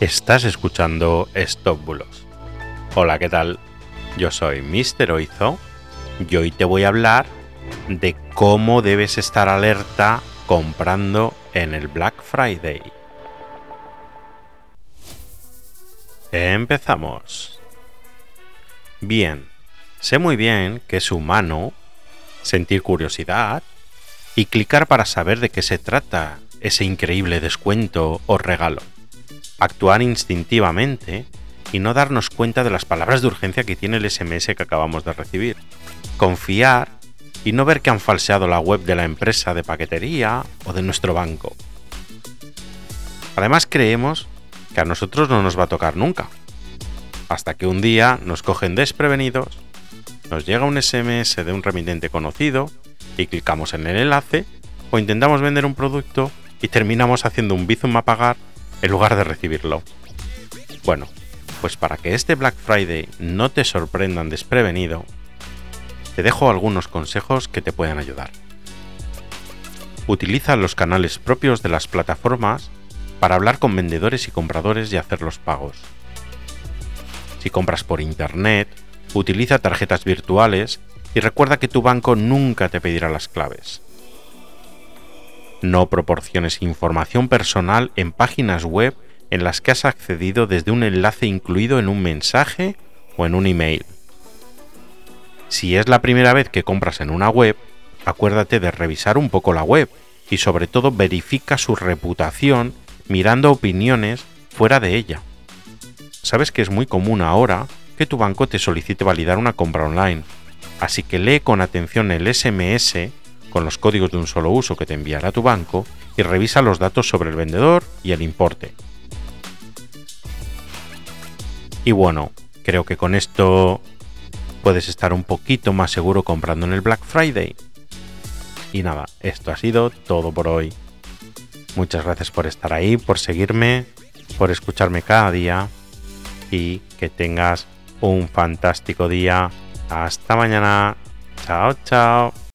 Estás escuchando Stop Bulos. Hola, ¿qué tal? Yo soy Mr. Oizo y hoy te voy a hablar de cómo debes estar alerta comprando en el Black Friday. Empezamos. Bien, sé muy bien que es humano sentir curiosidad y clicar para saber de qué se trata ese increíble descuento o regalo actuar instintivamente y no darnos cuenta de las palabras de urgencia que tiene el SMS que acabamos de recibir. Confiar y no ver que han falseado la web de la empresa de paquetería o de nuestro banco. Además creemos que a nosotros no nos va a tocar nunca, hasta que un día nos cogen desprevenidos, nos llega un SMS de un remitente conocido y clicamos en el enlace o intentamos vender un producto y terminamos haciendo un bizum a pagar en lugar de recibirlo. Bueno, pues para que este Black Friday no te sorprendan desprevenido, te dejo algunos consejos que te pueden ayudar. Utiliza los canales propios de las plataformas para hablar con vendedores y compradores y hacer los pagos. Si compras por internet, utiliza tarjetas virtuales y recuerda que tu banco nunca te pedirá las claves. No proporciones información personal en páginas web en las que has accedido desde un enlace incluido en un mensaje o en un email. Si es la primera vez que compras en una web, acuérdate de revisar un poco la web y sobre todo verifica su reputación mirando opiniones fuera de ella. Sabes que es muy común ahora que tu banco te solicite validar una compra online, así que lee con atención el SMS con los códigos de un solo uso que te enviará tu banco y revisa los datos sobre el vendedor y el importe. Y bueno, creo que con esto puedes estar un poquito más seguro comprando en el Black Friday. Y nada, esto ha sido todo por hoy. Muchas gracias por estar ahí, por seguirme, por escucharme cada día y que tengas un fantástico día. Hasta mañana. Chao, chao.